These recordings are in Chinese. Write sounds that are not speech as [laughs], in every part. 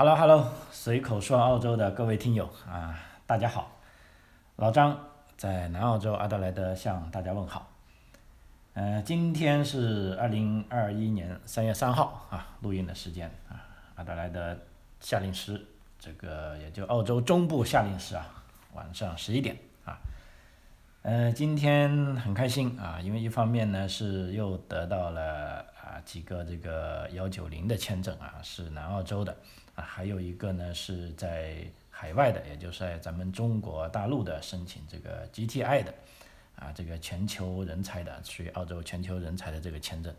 Hello Hello，随口说澳洲的各位听友啊，大家好，老张在南澳洲阿德莱德向大家问好。呃，今天是二零二一年三月三号啊，录音的时间啊，阿德莱德夏令时，这个也就澳洲中部夏令时啊，晚上十一点啊。呃，今天很开心啊，因为一方面呢是又得到了啊几个这个幺九零的签证啊，是南澳洲的，还有一个呢是在海外的，也就是在咱们中国大陆的申请这个 GTI 的啊，这个全球人才的，属于澳洲全球人才的这个签证，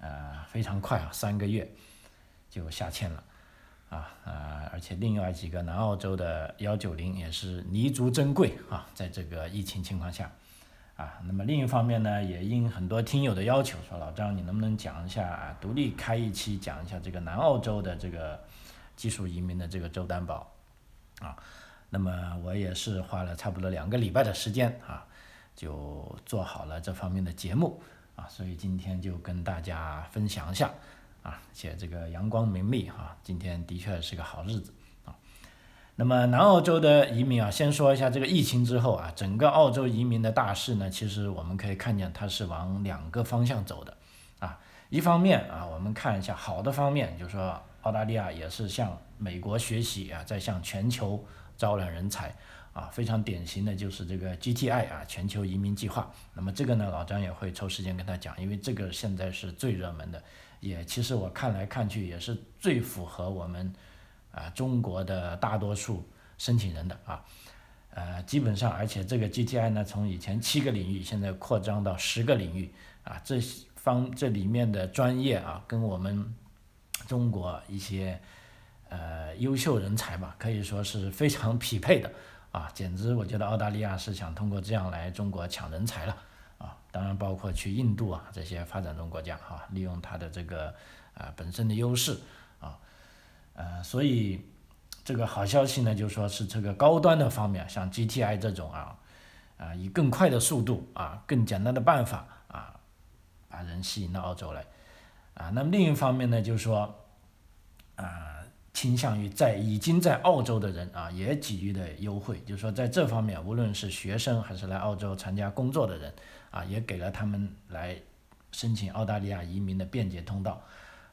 啊，非常快啊，三个月就下签了。啊啊，而且另外几个南澳洲的幺九零也是弥足珍贵啊，在这个疫情情况下，啊，那么另一方面呢，也应很多听友的要求，说老张你能不能讲一下，独立开一期讲一下这个南澳洲的这个技术移民的这个周担保，啊，那么我也是花了差不多两个礼拜的时间啊，就做好了这方面的节目啊，所以今天就跟大家分享一下。啊，且这个阳光明媚哈，今天的确是个好日子啊。那么南澳洲的移民啊，先说一下这个疫情之后啊，整个澳洲移民的大势呢，其实我们可以看见它是往两个方向走的啊。一方面啊，我们看一下好的方面，就是说澳大利亚也是向美国学习啊，在向全球招揽人才啊，非常典型的就是这个 GTI 啊，全球移民计划。那么这个呢，老张也会抽时间跟他讲，因为这个现在是最热门的。也其实我看来看去也是最符合我们啊中国的大多数申请人的啊，呃基本上而且这个 GTI 呢从以前七个领域现在扩张到十个领域啊这方这里面的专业啊跟我们中国一些呃优秀人才吧可以说是非常匹配的啊 [laughs] 简直我觉得澳大利亚是想通过这样来中国抢人才了。啊，当然包括去印度啊这些发展中国家哈，利用它的这个啊本身的优势啊，呃，所以这个好消息呢，就说是这个高端的方面，像 GTI 这种啊，啊以更快的速度啊，更简单的办法啊，把人吸引到澳洲来啊。那么另一方面呢，就是说啊。倾向于在已经在澳洲的人啊，也给予的优惠，就是说在这方面，无论是学生还是来澳洲参加工作的人啊，也给了他们来申请澳大利亚移民的便捷通道。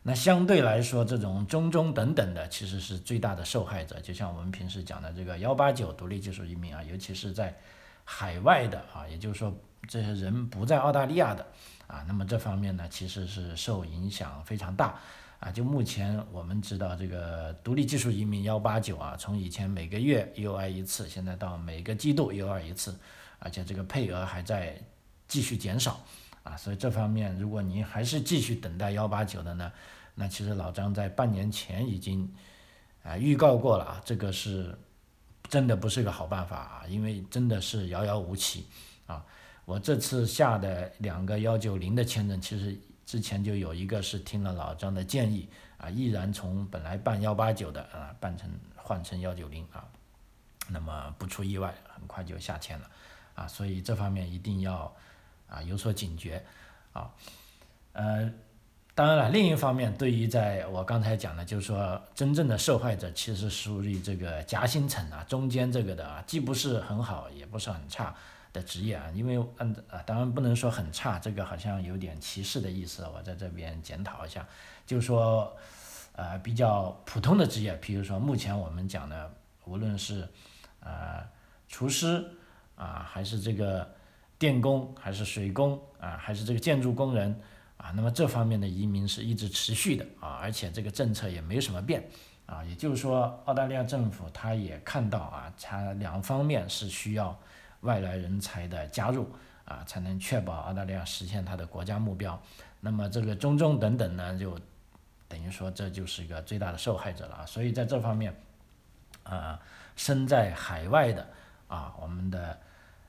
那相对来说，这种中中等等的，其实是最大的受害者。就像我们平时讲的这个幺八九独立技术移民啊，尤其是在海外的啊，也就是说这些人不在澳大利亚的啊，那么这方面呢，其实是受影响非常大。啊，就目前我们知道这个独立技术移民幺八九啊，从以前每个月 U I 一次，现在到每个季度 U I 一次，而且这个配额还在继续减少啊，所以这方面如果您还是继续等待幺八九的呢，那其实老张在半年前已经啊预告过了啊，这个是真的不是个好办法啊，因为真的是遥遥无期啊，我这次下的两个幺九零的签证其实。之前就有一个是听了老张的建议啊，毅然从本来办幺八九的啊办成换成幺九零啊，那么不出意外很快就下签了啊，所以这方面一定要啊有所警觉啊，呃，当然了，另一方面对于在我刚才讲的，就是说真正的受害者其实属于这个夹心层啊，中间这个的啊，既不是很好，也不是很差。的职业啊，因为按啊，当然不能说很差，这个好像有点歧视的意思。我在这边检讨一下，就是说，呃，比较普通的职业，比如说目前我们讲的，无论是呃厨师啊，还是这个电工，还是水工啊，还是这个建筑工人啊，那么这方面的移民是一直持续的啊，而且这个政策也没什么变啊，也就是说，澳大利亚政府他也看到啊，它两方面是需要。外来人才的加入啊，才能确保澳大利亚实现它的国家目标。那么这个中中等等呢，就等于说这就是一个最大的受害者了啊。所以在这方面，啊，身在海外的啊，我们的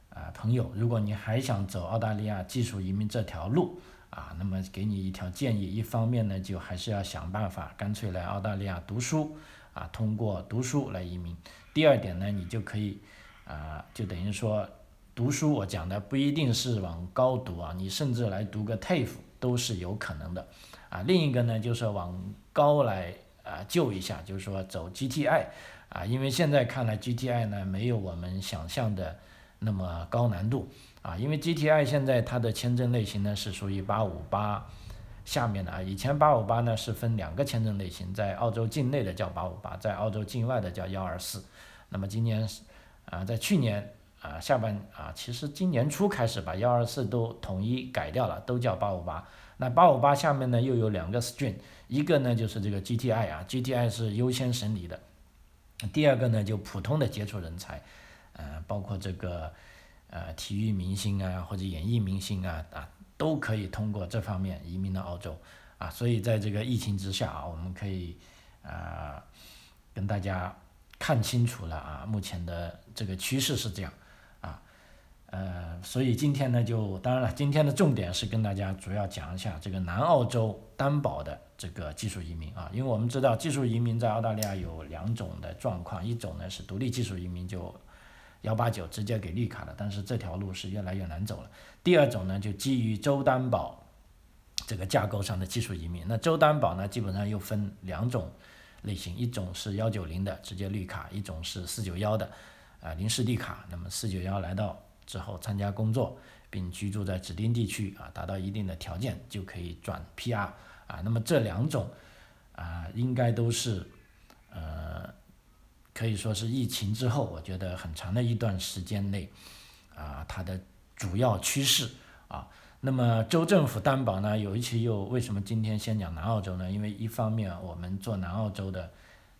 啊朋友，如果你还想走澳大利亚技术移民这条路啊，那么给你一条建议，一方面呢，就还是要想办法干脆来澳大利亚读书啊，通过读书来移民。第二点呢，你就可以。啊，就等于说，读书我讲的不一定是往高读啊，你甚至来读个 TAFE 都是有可能的，啊，另一个呢就是往高来啊救一下，就是说走 GTI 啊，因为现在看来 GTI 呢没有我们想象的那么高难度。啊，因为 GTI 现在它的签证类型呢是属于八五八下面的。啊，以前八五八呢是分两个签证类型，在澳洲境内的叫八五八，在澳洲境外的叫幺二四，那么今年啊在去年。啊，下半啊，其实今年初开始把幺二四都统一改掉了，都叫八五八。那八五八下面呢又有两个 stream，一个呢就是这个 GTI 啊，GTI 是优先审理的。第二个呢就普通的杰出人才，呃，包括这个呃体育明星啊或者演艺明星啊啊都可以通过这方面移民到澳洲啊。所以在这个疫情之下啊，我们可以啊跟大家看清楚了啊，目前的这个趋势是这样。啊呃，所以今天呢，就当然了，今天的重点是跟大家主要讲一下这个南澳洲担保的这个技术移民啊，因为我们知道技术移民在澳大利亚有两种的状况，一种呢是独立技术移民，就幺八九直接给绿卡了，但是这条路是越来越难走了。第二种呢，就基于州担保这个架构上的技术移民，那州担保呢，基本上又分两种类型，一种是幺九零的直接绿卡，一种是四九幺的啊临时绿卡。那么四九幺来到之后参加工作，并居住在指定地区啊，达到一定的条件就可以转 PR 啊。那么这两种啊，应该都是呃，可以说是疫情之后，我觉得很长的一段时间内啊，它的主要趋势啊。那么州政府担保呢，有一期又为什么今天先讲南澳洲呢？因为一方面我们做南澳洲的。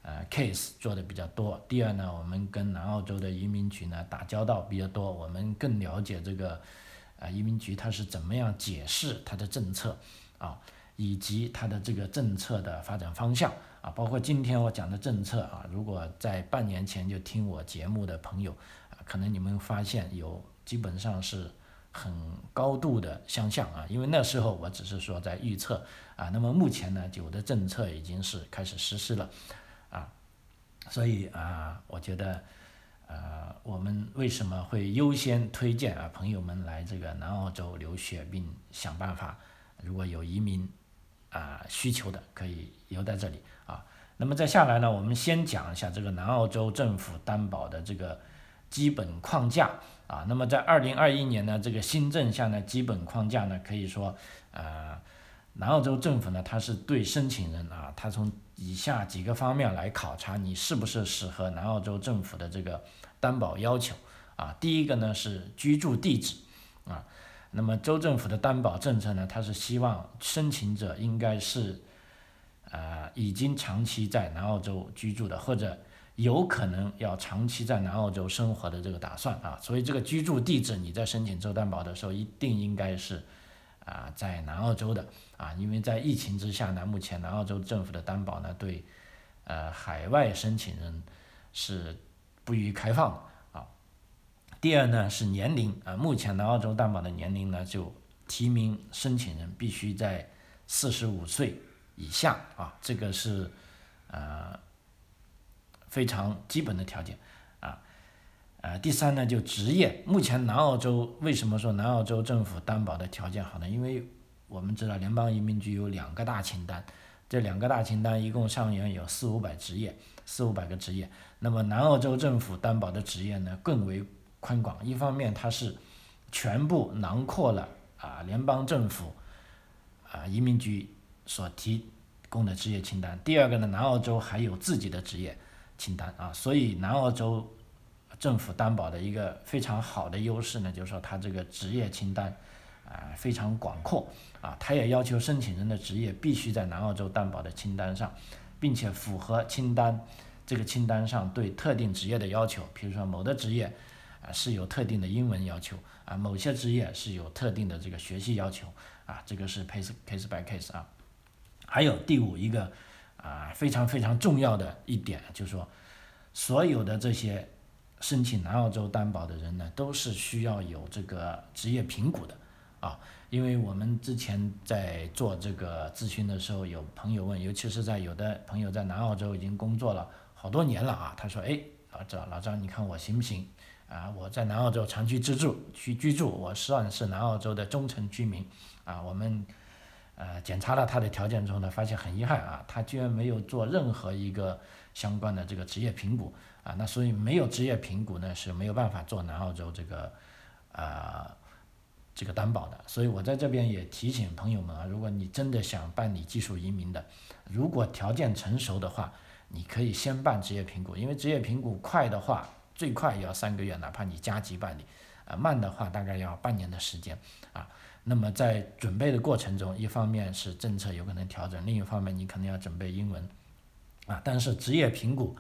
呃，case 做的比较多。第二呢，我们跟南澳洲的移民局呢打交道比较多，我们更了解这个，呃，移民局它是怎么样解释它的政策，啊，以及它的这个政策的发展方向，啊，包括今天我讲的政策啊，如果在半年前就听我节目的朋友，啊，可能你们发现有基本上是很高度的相像啊，因为那时候我只是说在预测，啊，那么目前呢，有的政策已经是开始实施了啊。所以啊，我觉得，呃，我们为什么会优先推荐啊朋友们来这个南澳洲留学，并想办法，如果有移民啊需求的，可以留在这里啊。那么再下来呢，我们先讲一下这个南澳洲政府担保的这个基本框架啊。那么在二零二一年呢，这个新政下呢，基本框架呢，可以说，呃。南澳洲政府呢，它是对申请人啊，他从以下几个方面来考察你是不是适合南澳洲政府的这个担保要求啊。第一个呢是居住地址啊，那么州政府的担保政策呢，它是希望申请者应该是啊已经长期在南澳洲居住的，或者有可能要长期在南澳洲生活的这个打算啊。所以这个居住地址你在申请州担保的时候，一定应该是。啊，在南澳洲的啊，因为在疫情之下呢，目前南澳洲政府的担保呢，对呃海外申请人是不予开放的啊。第二呢是年龄啊，目前南澳洲担保的年龄呢，就提名申请人必须在四十五岁以下啊，这个是呃非常基本的条件。啊呃，第三呢，就职业。目前南澳洲为什么说南澳洲政府担保的条件好呢？因为我们知道联邦移民局有两个大清单，这两个大清单一共上面有四五百职业，四五百个职业。那么南澳洲政府担保的职业呢更为宽广，一方面它是全部囊括了啊联邦政府啊移民局所提供的职业清单。第二个呢，南澳洲还有自己的职业清单啊，所以南澳洲。政府担保的一个非常好的优势呢，就是说它这个职业清单啊非常广阔啊，它也要求申请人的职业必须在南澳洲担保的清单上，并且符合清单这个清单上对特定职业的要求，比如说某的职业啊是有特定的英文要求啊，某些职业是有特定的这个学习要求啊，这个是 case case by case 啊。还有第五一个啊非常非常重要的一点就是说，所有的这些。申请南澳洲担保的人呢，都是需要有这个职业评估的，啊，因为我们之前在做这个咨询的时候，有朋友问，尤其是在有的朋友在南澳洲已经工作了好多年了啊，他说，哎，老张，老张，你看我行不行？啊，我在南澳洲长期居住，去居住，我算是南澳洲的忠诚居民，啊，我们呃，检查了他的条件之后呢，发现很遗憾啊，他居然没有做任何一个相关的这个职业评估啊，那所以没有职业评估呢是没有办法做南澳洲这个啊这个担保的。所以我在这边也提醒朋友们啊，如果你真的想办理技术移民的，如果条件成熟的话，你可以先办职业评估，因为职业评估快的话，最快也要三个月，哪怕你加急办理，啊慢的话大概要半年的时间啊。那么在准备的过程中，一方面是政策有可能调整，另一方面你可能要准备英文，啊，但是职业评估，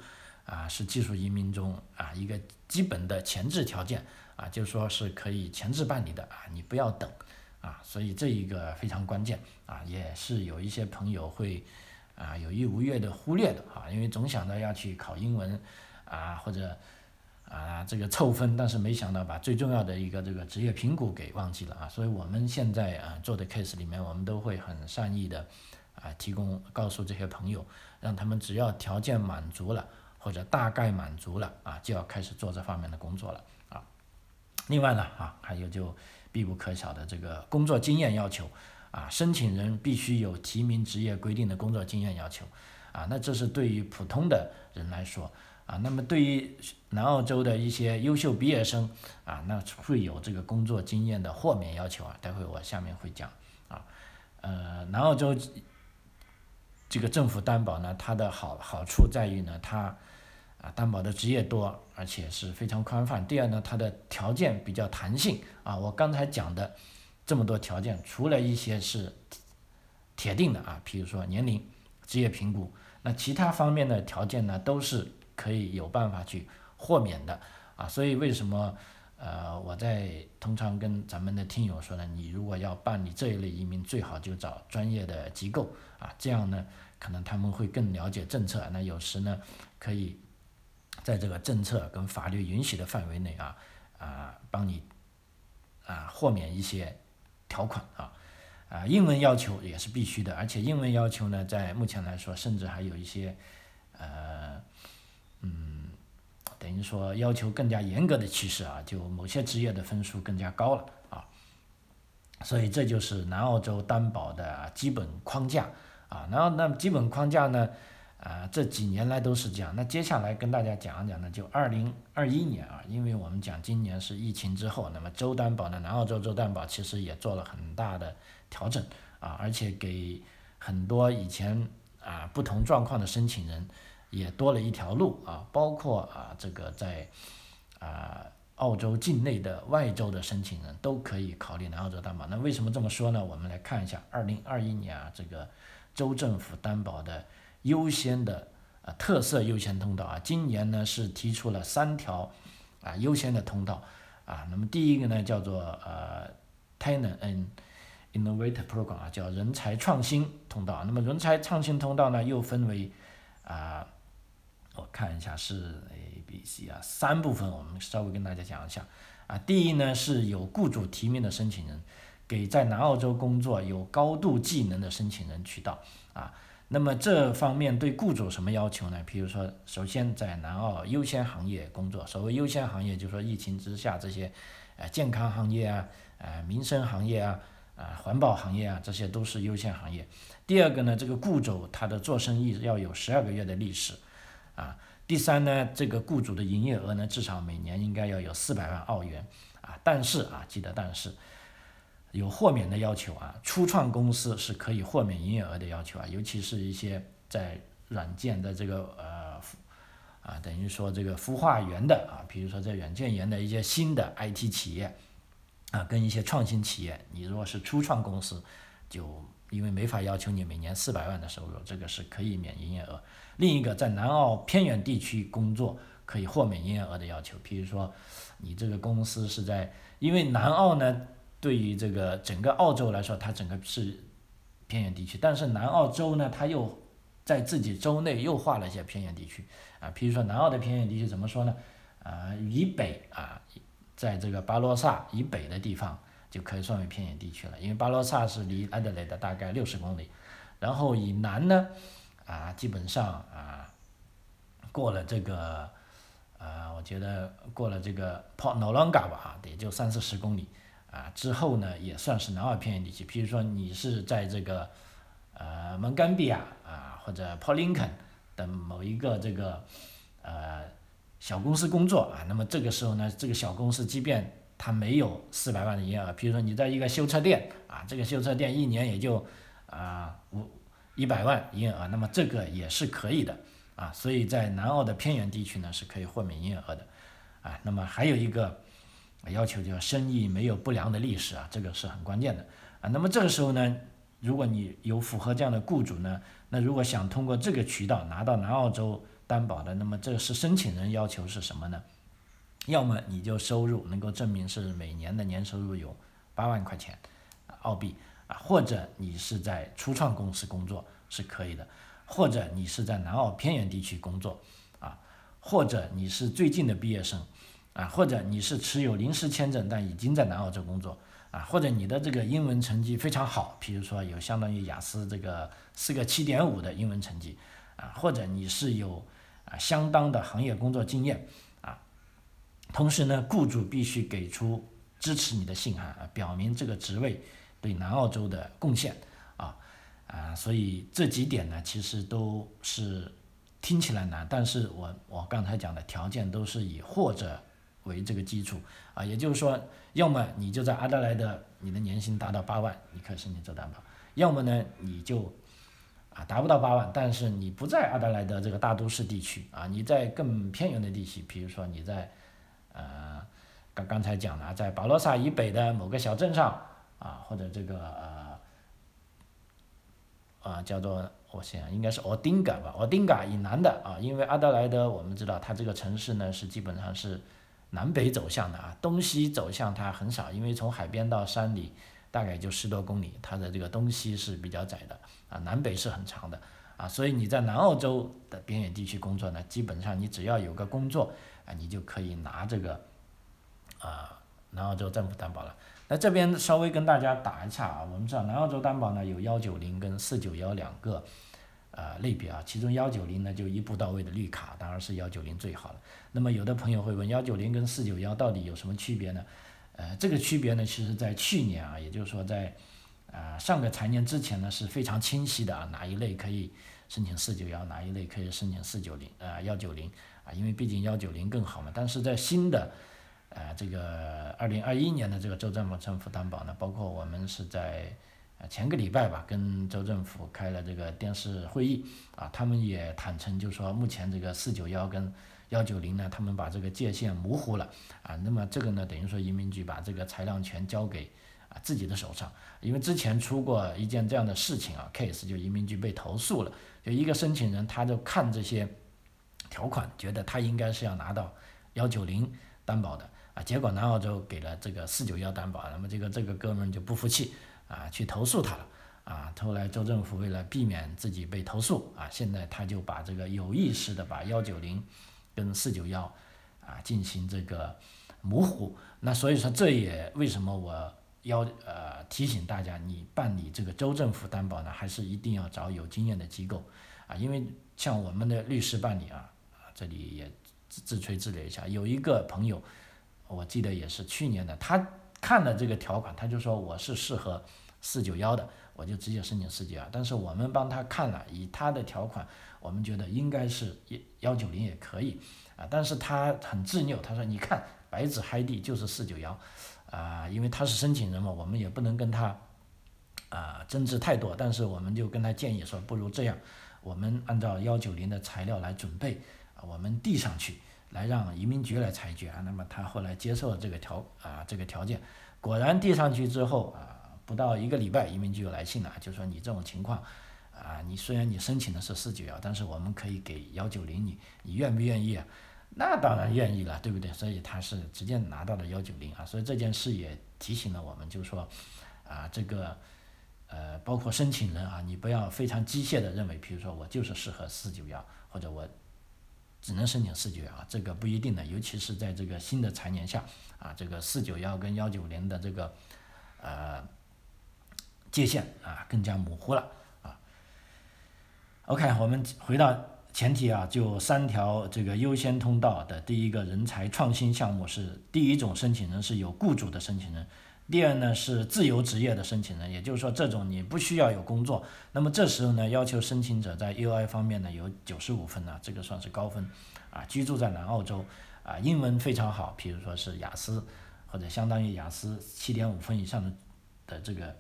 啊，是技术移民中啊一个基本的前置条件，啊，就说是可以前置办理的啊，你不要等，啊，所以这一个非常关键，啊，也是有一些朋友会啊有意无意的忽略的啊，因为总想着要去考英文，啊或者。啊，这个凑分，但是没想到把最重要的一个这个职业评估给忘记了啊，所以我们现在啊做的 case 里面，我们都会很善意的啊提供告诉这些朋友，让他们只要条件满足了或者大概满足了啊，就要开始做这方面的工作了啊。另外呢啊，还有就必不可少的这个工作经验要求啊，申请人必须有提名职业规定的工作经验要求啊，那这是对于普通的人来说。啊，那么对于南澳洲的一些优秀毕业生啊，那会有这个工作经验的豁免要求啊，待会我下面会讲啊。呃，南澳洲这个政府担保呢，它的好好处在于呢，它啊担保的职业多，而且是非常宽泛。第二呢，它的条件比较弹性啊。我刚才讲的这么多条件，除了一些是铁定的啊，比如说年龄、职业评估，那其他方面的条件呢，都是。可以有办法去豁免的啊，所以为什么呃我在通常跟咱们的听友说呢，你如果要办理这一类移民，最好就找专业的机构啊，这样呢可能他们会更了解政策，那有时呢可以在这个政策跟法律允许的范围内啊啊帮你啊豁免一些条款啊啊英文要求也是必须的，而且英文要求呢在目前来说甚至还有一些呃。嗯，等于说要求更加严格的趋势啊，就某些职业的分数更加高了啊，所以这就是南澳洲担保的基本框架啊。然后那么基本框架呢，啊这几年来都是这样。那接下来跟大家讲一讲呢，就二零二一年啊，因为我们讲今年是疫情之后，那么州担保呢，南澳洲州担保其实也做了很大的调整啊，而且给很多以前啊不同状况的申请人。也多了一条路啊，包括啊这个在啊澳洲境内的外州的申请人都可以考虑南澳洲担保。那为什么这么说呢？我们来看一下二零二一年啊这个州政府担保的优先的啊特色优先通道啊，今年呢是提出了三条啊优先的通道啊。那么第一个呢叫做呃 Talent and Innovator Program 啊，叫人才创新通道。那么人才创新通道呢又分为啊。我看一下是 A、B、C 啊，三部分，我们稍微跟大家讲一下啊。第一呢，是有雇主提名的申请人，给在南澳洲工作有高度技能的申请人渠道啊。那么这方面对雇主什么要求呢？比如说，首先在南澳优先行业工作，所谓优先行业，就是说疫情之下这些，呃，健康行业啊，呃，民生行业啊，啊，环保行业啊，这些都是优先行业。第二个呢，这个雇主他的做生意要有十二个月的历史。第三呢，这个雇主的营业额呢，至少每年应该要有四百万澳元啊。但是啊，记得但是有豁免的要求啊，初创公司是可以豁免营业额的要求啊，尤其是一些在软件的这个呃啊，等于说这个孵化园的啊，比如说在软件园的一些新的 IT 企业啊，跟一些创新企业，你如果是初创公司，就因为没法要求你每年四百万的收入，这个是可以免营业额。另一个在南澳偏远地区工作可以豁免营业额的要求，比如说你这个公司是在，因为南澳呢对于这个整个澳洲来说，它整个是偏远地区，但是南澳洲呢，它又在自己州内又划了一些偏远地区啊，比如说南澳的偏远地区怎么说呢？啊，以北啊，在这个巴罗萨以北的地方就可以算为偏远地区了，因为巴罗萨是离安德雷的大概六十公里，然后以南呢。啊，基本上啊，过了这个，呃，我觉得过了这个 Port Noarlunga 吧，啊，也就三四十公里，啊，之后呢，也算是南澳偏远地区。比如说你是在这个呃蒙甘比亚啊或者 Port Lincoln 等某一个这个呃小公司工作啊，那么这个时候呢，这个小公司即便它没有四百万的营业额，比如说你在一个修车店啊，这个修车店一年也就啊五一百万营业额，那么这个也是可以的啊。所以在南澳的偏远地区呢，是可以豁免营业额的啊。那么还有一个要求叫生意没有不良的历史啊，这个是很关键的啊。那么这个时候呢，如果你有符合这样的雇主呢，那如果想通过这个渠道拿到南澳洲担保的，那么这是申请人要求是什么呢？要么你就收入能够证明是每年的年收入有八万块钱澳币啊，或者你是在初创公司工作是可以的，或者你是在南澳偏远地区工作啊，或者你是最近的毕业生啊，或者你是持有临时签证但已经在南澳洲工作啊，或者你的这个英文成绩非常好，比如说有相当于雅思这个四个七点五的英文成绩啊，或者你是有啊相当的行业工作经验。同时呢，雇主必须给出支持你的信函啊，表明这个职位对南澳洲的贡献啊啊，所以这几点呢，其实都是听起来难，但是我我刚才讲的条件都是以或者为这个基础啊，也就是说，要么你就在阿德莱德，你的年薪达到八万，你可以申请做担保；要么呢，你就啊达不到八万，但是你不在阿德莱德这个大都市地区啊，你在更偏远的地区，比如说你在。呃，刚刚才讲了，在巴罗萨以北的某个小镇上啊，或者这个呃，啊叫做我想应该是奥丁嘎吧，奥丁嘎以南的啊，因为阿德莱德我们知道它这个城市呢是基本上是南北走向的啊，东西走向它很少，因为从海边到山里大概就十多公里，它的这个东西是比较窄的啊，南北是很长的啊，所以你在南澳洲的边远地区工作呢，基本上你只要有个工作。啊，你就可以拿这个，啊，南澳洲政府担保了。那这边稍微跟大家打一下啊，我们知道南澳洲担保呢有幺九零跟四九幺两个，呃类别啊，其中幺九零呢就一步到位的绿卡，当然是幺九零最好了。那么有的朋友会问，幺九零跟四九幺到底有什么区别呢？呃，这个区别呢，其实在去年啊，也就是说在，啊上个财年之前呢是非常清晰的啊，哪一类可以申请四九幺，哪一类可以申请四九零，呃幺九零。啊，因为毕竟幺九零更好嘛，但是在新的，呃，这个二零二一年的这个州政府政府担保呢，包括我们是在呃前个礼拜吧，跟州政府开了这个电视会议，啊，他们也坦诚就说，目前这个四九幺跟幺九零呢，他们把这个界限模糊了，啊，那么这个呢，等于说移民局把这个裁量权交给啊自己的手上，因为之前出过一件这样的事情啊，case 就移民局被投诉了，就一个申请人他就看这些。条款觉得他应该是要拿到幺九零担保的啊，结果南澳洲给了这个四九幺担保，那么这个这个哥们就不服气啊，去投诉他了啊。后来州政府为了避免自己被投诉啊，现在他就把这个有意识的把幺九零跟四九幺啊进行这个模糊。那所以说这也为什么我要呃提醒大家，你办理这个州政府担保呢，还是一定要找有经验的机构啊，因为像我们的律师办理啊。这里也自自吹自擂一下，有一个朋友，我记得也是去年的，他看了这个条款，他就说我是适合四九幺的，我就直接申请四九幺。但是我们帮他看了，以他的条款，我们觉得应该是幺幺九零也可以啊。但是他很执拗，他说你看白纸黑地就是四九幺啊，因为他是申请人嘛，我们也不能跟他啊争执太多。但是我们就跟他建议说，不如这样，我们按照幺九零的材料来准备。我们递上去，来让移民局来裁决啊。那么他后来接受了这个条啊这个条件，果然递上去之后啊，不到一个礼拜，移民局就来信了，就说你这种情况啊，你虽然你申请的是四九幺，但是我们可以给幺九零你，你愿不愿意啊？那当然愿意了，对不对？所以他是直接拿到了幺九零啊。所以这件事也提醒了我们，就是说啊，这个呃，包括申请人啊，你不要非常机械的认为，比如说我就是适合四九幺，或者我。只能申请四九幺，这个不一定的，尤其是在这个新的财年下啊，这个四九幺跟幺九零的这个呃界限啊更加模糊了啊。OK，我们回到前提啊，就三条这个优先通道的第一个人才创新项目是第一种申请人是有雇主的申请人，第二呢是自由职业的申请人，也就是说这种你不需要有工作，那么这时候呢要求申请者在 UI 方面呢有九十五分呢，这个算是高分，啊，居住在南澳洲，啊，英文非常好，比如说是雅思或者相当于雅思七点五分以上的的这个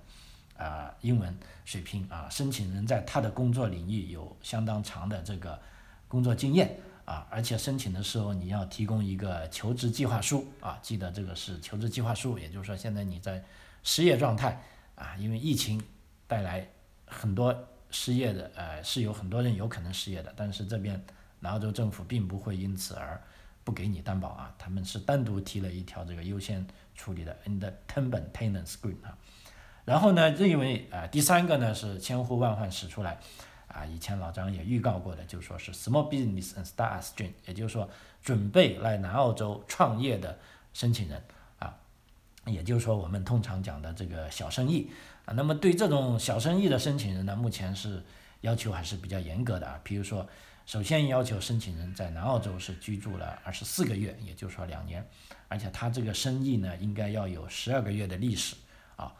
啊英文水平啊，申请人在他的工作领域有相当长的这个工作经验。啊，而且申请的时候你要提供一个求职计划书啊，记得这个是求职计划书，也就是说现在你在失业状态啊，因为疫情带来很多失业的，呃，是有很多人有可能失业的，但是这边南澳洲政府并不会因此而不给你担保啊，他们是单独提了一条这个优先处理的 in the term tenant screen 啊，然后呢，认为啊，第三个呢是千呼万唤始出来。啊，以前老张也预告过的，就说是 small business and start stream，也就是说准备来南澳洲创业的申请人啊，也就是说我们通常讲的这个小生意啊。那么对这种小生意的申请人呢，目前是要求还是比较严格的啊。比如说，首先要求申请人在南澳洲是居住了二十四个月，也就是说两年，而且他这个生意呢应该要有十二个月的历史啊。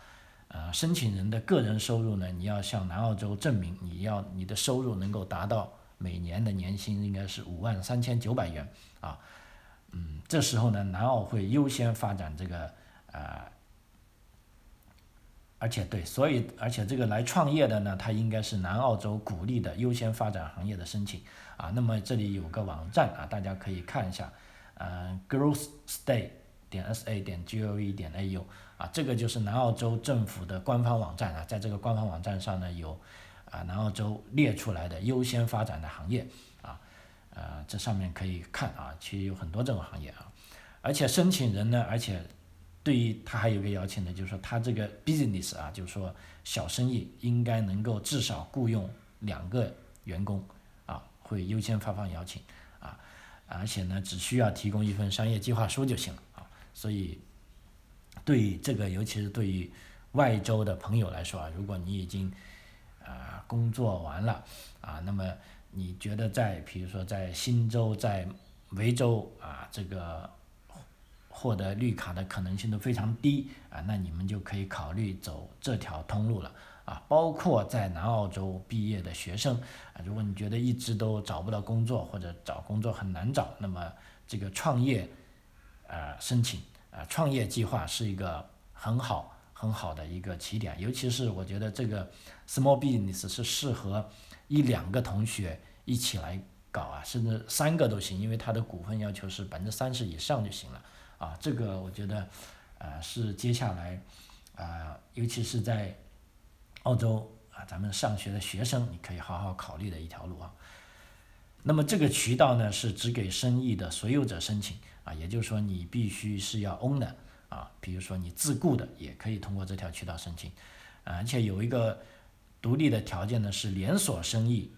呃，申请人的个人收入呢，你要向南澳洲证明，你要你的收入能够达到每年的年薪应该是五万三千九百元啊，嗯，这时候呢，南澳会优先发展这个呃，而且对，所以而且这个来创业的呢，他应该是南澳洲鼓励的优先发展行业的申请啊。那么这里有个网站啊，大家可以看一下，呃，Growth Stay 点 S A 点 G O V 点 A U。啊，这个就是南澳洲政府的官方网站啊，在这个官方网站上呢，有啊南澳洲列出来的优先发展的行业啊，呃，这上面可以看啊，其实有很多这种行业啊，而且申请人呢，而且对于他还有个邀请呢，就是说他这个 business 啊，就是说小生意应该能够至少雇佣两个员工啊，会优先发放邀请啊，而且呢，只需要提供一份商业计划书就行了啊，所以。对这个，尤其是对于外州的朋友来说啊，如果你已经啊工作完了啊，那么你觉得在比如说在新州、在维州啊，这个获得绿卡的可能性都非常低啊，那你们就可以考虑走这条通路了啊。包括在南澳洲毕业的学生啊，如果你觉得一直都找不到工作或者找工作很难找，那么这个创业啊申请。啊，创业计划是一个很好很好的一个起点，尤其是我觉得这个 small business 是适合一两个同学一起来搞啊，甚至三个都行，因为它的股份要求是百分之三十以上就行了啊。这个我觉得，呃，是接下来啊，尤其是在澳洲啊，咱们上学的学生，你可以好好考虑的一条路啊。那么这个渠道呢，是只给生意的所有者申请。啊，也就是说你必须是要 own 的啊，比如说你自雇的也可以通过这条渠道申请，啊而且有一个独立的条件呢是连锁生意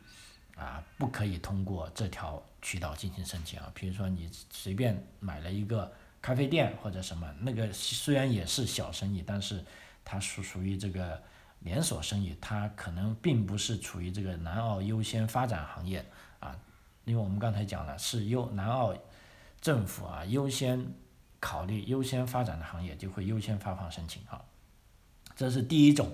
啊不可以通过这条渠道进行申请啊，比如说你随便买了一个咖啡店或者什么，那个虽然也是小生意，但是它属属于这个连锁生意，它可能并不是处于这个南澳优先发展行业啊，因为我们刚才讲了是优南澳。政府啊，优先考虑优先发展的行业，就会优先发放申请啊。这是第一种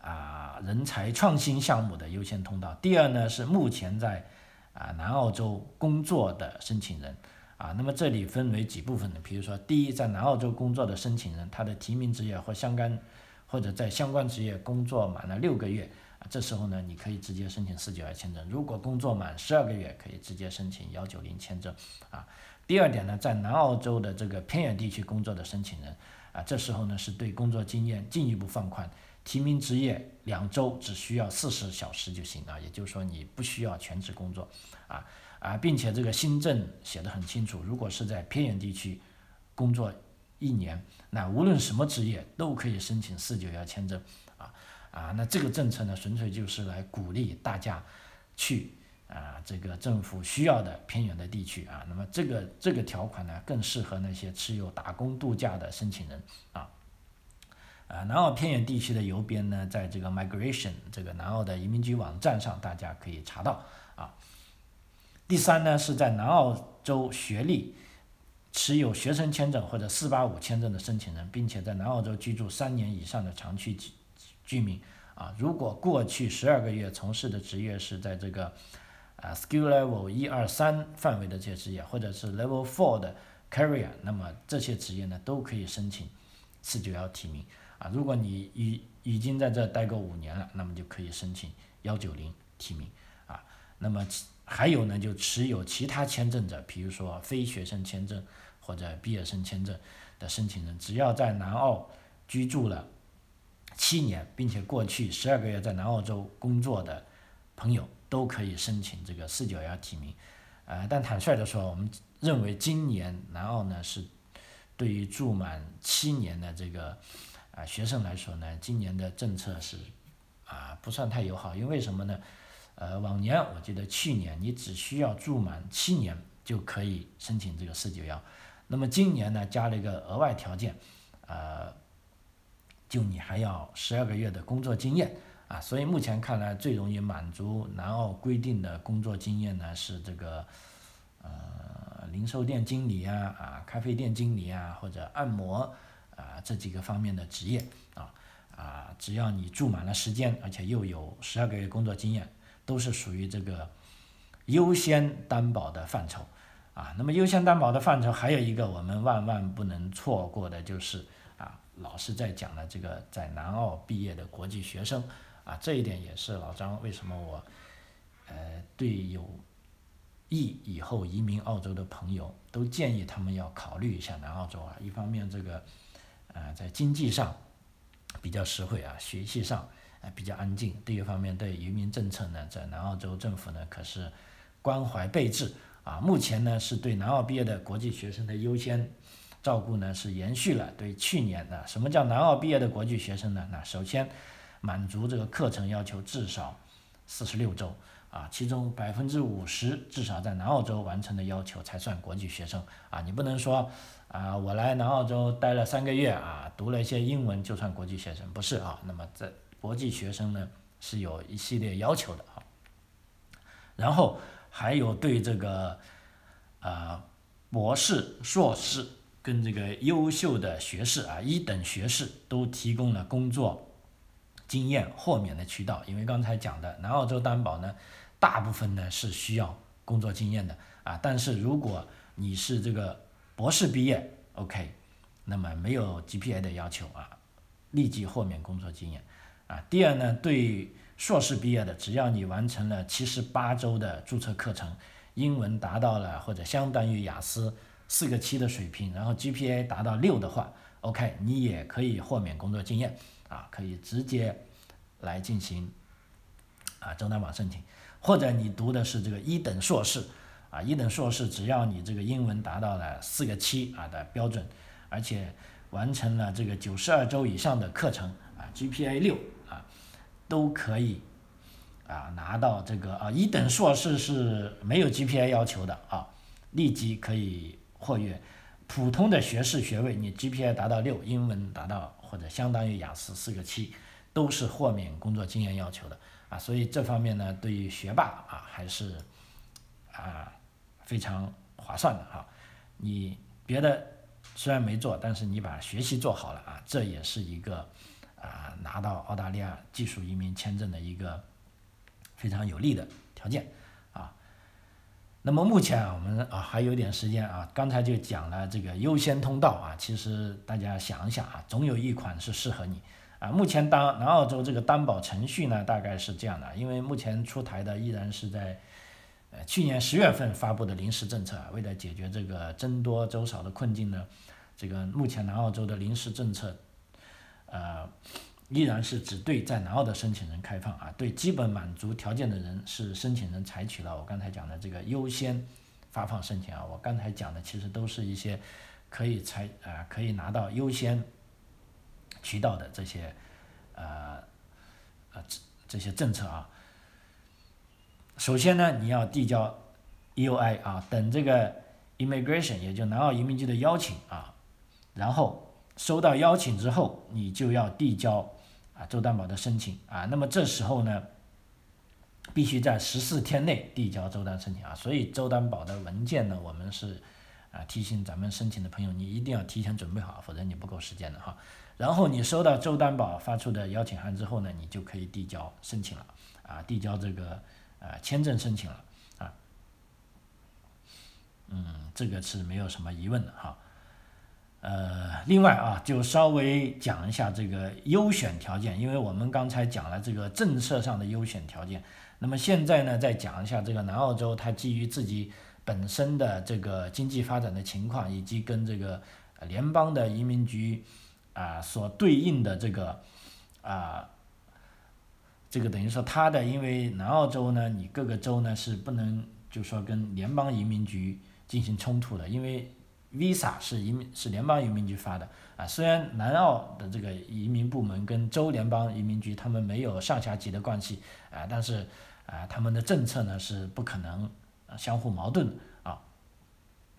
啊人才创新项目的优先通道。第二呢是目前在啊南澳洲工作的申请人啊，那么这里分为几部分的。比如说，第一，在南澳洲工作的申请人，他的提名职业或相关或者在相关职业工作满了六个月，这时候呢，你可以直接申请四九二签证。如果工作满十二个月，可以直接申请幺九零签证啊。第二点呢，在南澳洲的这个偏远地区工作的申请人，啊，这时候呢是对工作经验进一步放宽，提名职业两周只需要四十小时就行啊，也就是说你不需要全职工作，啊啊，并且这个新政写的很清楚，如果是在偏远地区工作一年，那无论什么职业都可以申请四九幺签证，啊，那这个政策呢，纯粹就是来鼓励大家去。啊，这个政府需要的偏远的地区啊，那么这个这个条款呢，更适合那些持有打工度假的申请人啊。啊，南澳偏远地区的邮编呢，在这个 Migration 这个南澳的移民局网站上，大家可以查到啊。第三呢，是在南澳洲学历持有学生签证或者四八五签证的申请人，并且在南澳洲居住三年以上的长期居居民啊，如果过去十二个月从事的职业是在这个啊 skill level 一二三范围的这些职业，或者是 level four 的 career，那么这些职业呢都可以申请四九幺提名啊。如果你已已经在这待够五年了，那么就可以申请幺九零提名啊。那么还有呢，就持有其他签证者，比如说非学生签证或者毕业生签证的申请人，只要在南澳居住了七年，并且过去十二个月在南澳洲工作的朋友，都可以申请这个四九幺提名。呃，但坦率的说，我们认为今年南澳呢是对于住满七年的这个啊学生来说呢，今年的政策是啊不算太友好，因为什么呢？呃，往年我记得去年你只需要住满七年就可以申请这个四九幺，那么今年呢加了一个额外条件，呃，就你还要十二个月的工作经验啊，所以目前看来最容易满足南澳规定的工作经验呢是这个呃零售店经理啊啊咖啡店经理啊或者按摩啊这几个方面的职业啊啊只要你住满了时间，而且又有十二个月工作经验。都是属于这个优先担保的范畴啊。那么优先担保的范畴还有一个我们万万不能错过的就是啊，老师在讲的这个在南澳毕业的国际学生啊，这一点也是老张为什么我呃对有意以后移民澳洲的朋友都建议他们要考虑一下南澳洲啊。一方面这个呃在经济上比较实惠啊，学习上。啊，比较安静。第一方面，对移民政策呢，在南澳洲政府呢可是关怀备至啊。目前呢，是对南澳毕业的国际学生的优先照顾呢是延续了对去年的。什么叫南澳毕业的国际学生呢？那首先满足这个课程要求至少四十六周啊，其中百分之五十至少在南澳洲完成的要求才算国际学生啊。你不能说啊，我来南澳洲待了三个月啊，读了一些英文就算国际学生，不是啊。那么在国际学生呢是有一系列要求的啊，然后还有对这个啊博士、硕士跟这个优秀的学士啊一等学士都提供了工作经验豁免的渠道，因为刚才讲的南澳洲担保呢，大部分呢是需要工作经验的啊，但是如果你是这个博士毕业，OK，那么没有 GPA 的要求啊，立即豁免工作经验。啊，第二呢，对硕士毕业的，只要你完成了七十八周的注册课程，英文达到了或者相当于雅思四个七的水平，然后 GPA 达到六的话，OK，你也可以豁免工作经验，啊，可以直接来进行啊中担保申请，或者你读的是这个一等硕士，啊，一等硕士只要你这个英文达到了四个七啊的标准，而且完成了这个九十二周以上的课程，啊，GPA 六啊。都可以啊拿到这个啊一等硕士是没有 GPA 要求的啊，立即可以或约。普通的学士学位，你 GPA 达到六，英文达到或者相当于雅思四个七，都是豁免工作经验要求的啊。所以这方面呢，对于学霸啊还是啊非常划算的哈。你别的虽然没做，但是你把学习做好了啊，这也是一个。啊，拿到澳大利亚技术移民签证的一个非常有利的条件。那么目前啊，我们啊还有点时间啊，刚才就讲了这个优先通道啊。其实大家想一想啊，总有一款是适合你啊。目前当南澳洲这个担保程序呢，大概是这样的，因为目前出台的依然是在呃去年十月份发布的临时政策啊，为了解决这个增多周少的困境呢，这个目前南澳洲的临时政策。呃，依然是只对在南澳的申请人开放啊，对基本满足条件的人是申请人采取了我刚才讲的这个优先发放申请啊。我刚才讲的其实都是一些可以采啊可以拿到优先渠道的这些呃呃这这些政策啊。首先呢，你要递交 EUI 啊，等这个 Immigration 也就南澳移民局的邀请啊，然后。收到邀请之后，你就要递交啊周担保的申请啊。那么这时候呢，必须在十四天内递交周担申请啊。所以周担保的文件呢，我们是啊，提醒咱们申请的朋友，你一定要提前准备好，否则你不够时间的哈。然后你收到州担保发出的邀请函之后呢，你就可以递交申请了，啊，递交这个呃签证申请了，啊，嗯，这个是没有什么疑问的哈。呃，另外啊，就稍微讲一下这个优选条件，因为我们刚才讲了这个政策上的优选条件，那么现在呢，再讲一下这个南澳洲它基于自己本身的这个经济发展的情况，以及跟这个联邦的移民局啊所对应的这个啊，这个等于说它的，因为南澳洲呢，你各个州呢是不能就说跟联邦移民局进行冲突的，因为。Visa 是移民是联邦移民局发的啊，虽然南澳的这个移民部门跟州联邦移民局他们没有上下级的关系啊，但是啊他们的政策呢是不可能相互矛盾啊。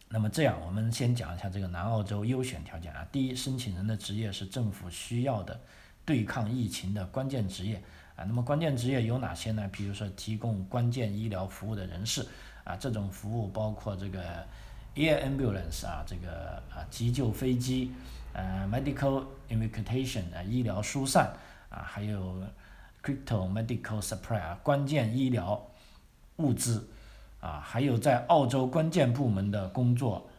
那么这样，我们先讲一下这个南澳洲优选条件啊。第一，申请人的职业是政府需要的对抗疫情的关键职业啊。那么关键职业有哪些呢？比如说提供关键医疗服务的人士啊，这种服务包括这个。Air ambulance 啊，这个啊急救飞机，呃，medical evacuation 啊，医疗疏散啊，还有 critical medical supply 啊，关键医疗物资啊，还有在澳洲关键部门的工作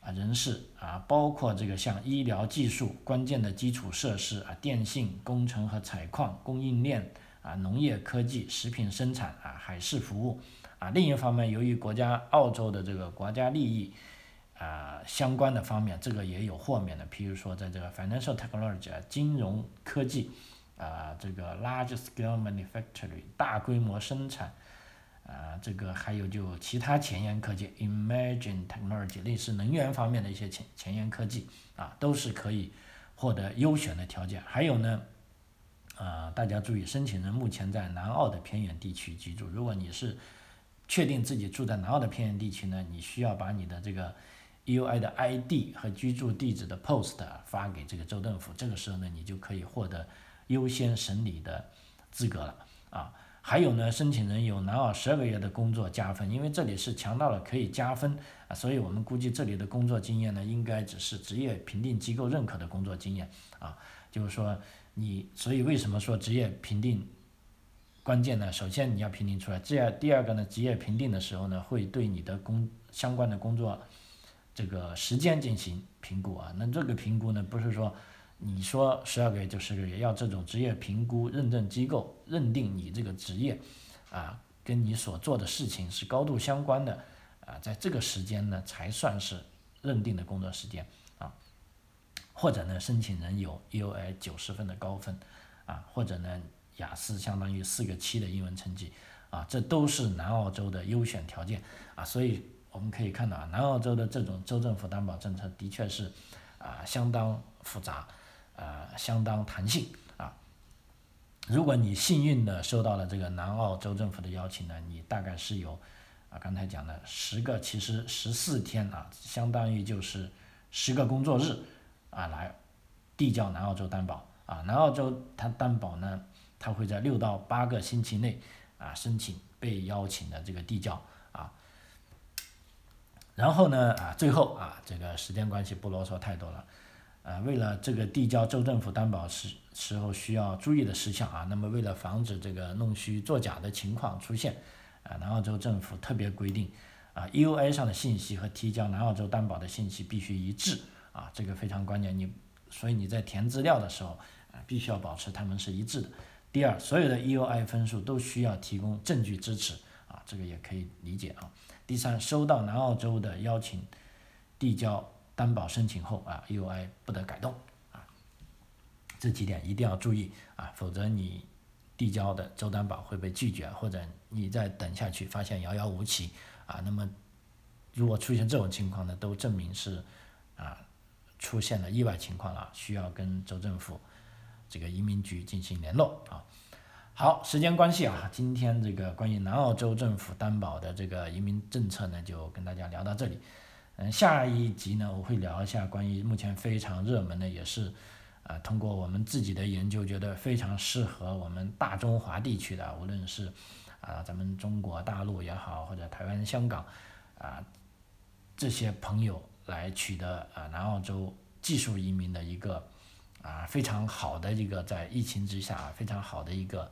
啊人士啊，包括这个像医疗技术、关键的基础设施啊、电信、工程和采矿、供应链啊、农业科技、食品生产啊、海事服务。啊，另一方面，由于国家澳洲的这个国家利益啊相关的方面，这个也有豁免的。譬如说，在这个 financial technology 啊，金融科技啊，这个 large scale manufacturing 大规模生产啊，这个还有就其他前沿科技 emerging technology 类似能源方面的一些前前沿科技啊，都是可以获得优选的条件。还有呢，啊，大家注意，申请人目前在南澳的偏远地区居住，如果你是确定自己住在南澳的偏远地区呢，你需要把你的这个 EUI 的 ID 和居住地址的 post 发给这个州政府，这个时候呢，你就可以获得优先审理的资格了啊。还有呢，申请人有南澳十二个月的工作加分，因为这里是强调了可以加分啊，所以我们估计这里的工作经验呢，应该只是职业评定机构认可的工作经验啊，就是说你，所以为什么说职业评定？关键呢，首先你要评定出来，这样第二个呢，职业评定的时候呢，会对你的工相关的工作这个时间进行评估啊。那这个评估呢，不是说你说十二个月就十个月，要这种职业评估认证机构认定你这个职业啊，跟你所做的事情是高度相关的啊，在这个时间呢，才算是认定的工作时间啊。或者呢，申请人有 EUI 九十分的高分啊，或者呢。雅思相当于四个七的英文成绩，啊，这都是南澳洲的优选条件，啊，所以我们可以看到啊，南澳洲的这种州政府担保政策的确是，啊，相当复杂，啊，相当弹性，啊，如果你幸运的收到了这个南澳州政府的邀请呢，你大概是有，啊，刚才讲的十个，其实十四天啊，相当于就是十个工作日，啊，来递交南澳洲担保，啊，南澳洲它担保呢。他会在六到八个星期内啊申请被邀请的这个递交啊，然后呢啊最后啊这个时间关系不啰嗦太多了，啊为了这个递交州政府担保时时候需要注意的事项啊，那么为了防止这个弄虚作假的情况出现，啊南澳州政府特别规定啊 EUA 上的信息和提交南澳洲担保的信息必须一致啊这个非常关键，你所以你在填资料的时候啊必须要保持它们是一致的。第二，所有的 EUI 分数都需要提供证据支持啊，这个也可以理解啊。第三，收到南澳洲的邀请，递交担保申请后啊，EUI 不得改动啊。这几点一定要注意啊，否则你递交的州担保会被拒绝，或者你再等下去发现遥遥无期啊。那么，如果出现这种情况呢，都证明是啊出现了意外情况了，需要跟州政府。这个移民局进行联络啊，好，时间关系啊，今天这个关于南澳洲政府担保的这个移民政策呢，就跟大家聊到这里。嗯，下一集呢，我会聊一下关于目前非常热门的，也是啊，通过我们自己的研究，觉得非常适合我们大中华地区的，无论是啊咱们中国大陆也好，或者台湾、香港啊这些朋友来取得啊南澳洲技术移民的一个啊非常好的一个在疫情之下非常好的一个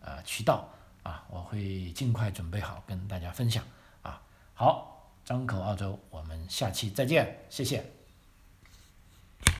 呃渠道啊，我会尽快准备好跟大家分享啊。好，张口澳洲，我们下期再见，谢谢。